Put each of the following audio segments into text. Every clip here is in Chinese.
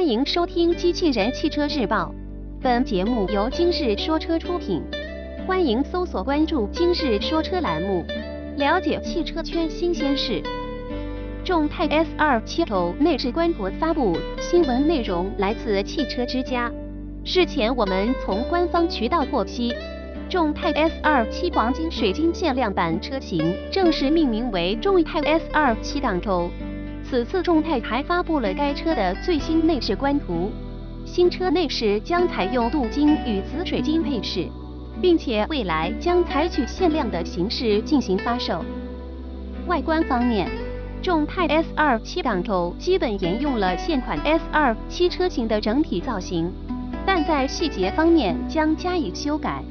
欢迎收听《机器人汽车日报》，本节目由今日说车出品。欢迎搜索关注“今日说车”栏目，了解汽车圈新鲜事。众泰 S2 7 Pro 内饰官博发布，新闻内容来自汽车之家。事前我们从官方渠道获悉，众泰 S2 7黄金水晶限量版车型正式命名为众泰 S2 7 Pro。此次众泰还发布了该车的最新内饰官图，新车内饰将采用镀金与紫水晶配饰，并且未来将采取限量的形式进行发售。外观方面，众泰 S2 7 Pro 基本沿用了现款 S2 7车型的整体造型，但在细节方面将加以修改。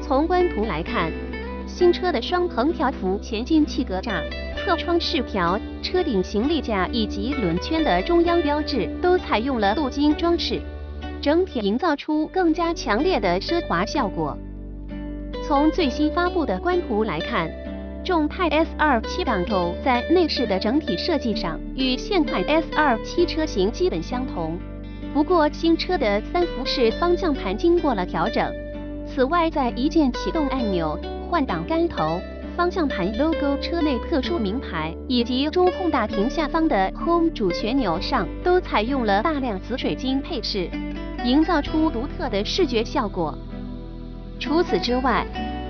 从官图来看，新车的双横条幅前进气格栅。侧窗饰条、车顶行李架以及轮圈的中央标志都采用了镀金装饰，整体营造出更加强烈的奢华效果。从最新发布的官图来看，众泰 S2 7 Pro 在内饰的整体设计上与现款 S2 7车型基本相同，不过新车的三辐式方向盘经过了调整。此外，在一键启动按钮、换挡杆头。方向盘 logo、车内特殊名牌以及中控大屏下方的 Home 主旋钮上都采用了大量紫水晶配饰，营造出独特的视觉效果。除此之外，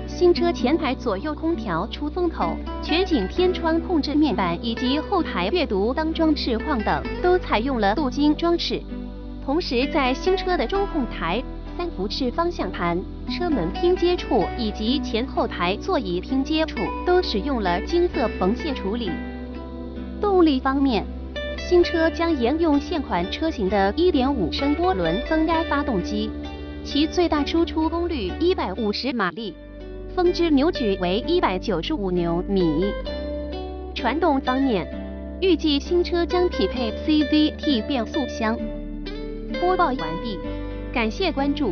新车前排左右空调出风口、全景天窗控制面板以及后排阅读灯装饰框等都采用了镀金装饰。同时，在新车的中控台。三辐式方向盘、车门拼接处以及前后排座椅拼接处都使用了金色缝线处理。动力方面，新车将沿用现款车型的1.5升涡轮增压发动机，其最大输出功率150马力，峰值扭矩为195牛米。传动方面，预计新车将匹配 CVT 变速箱。播报完毕。感谢关注。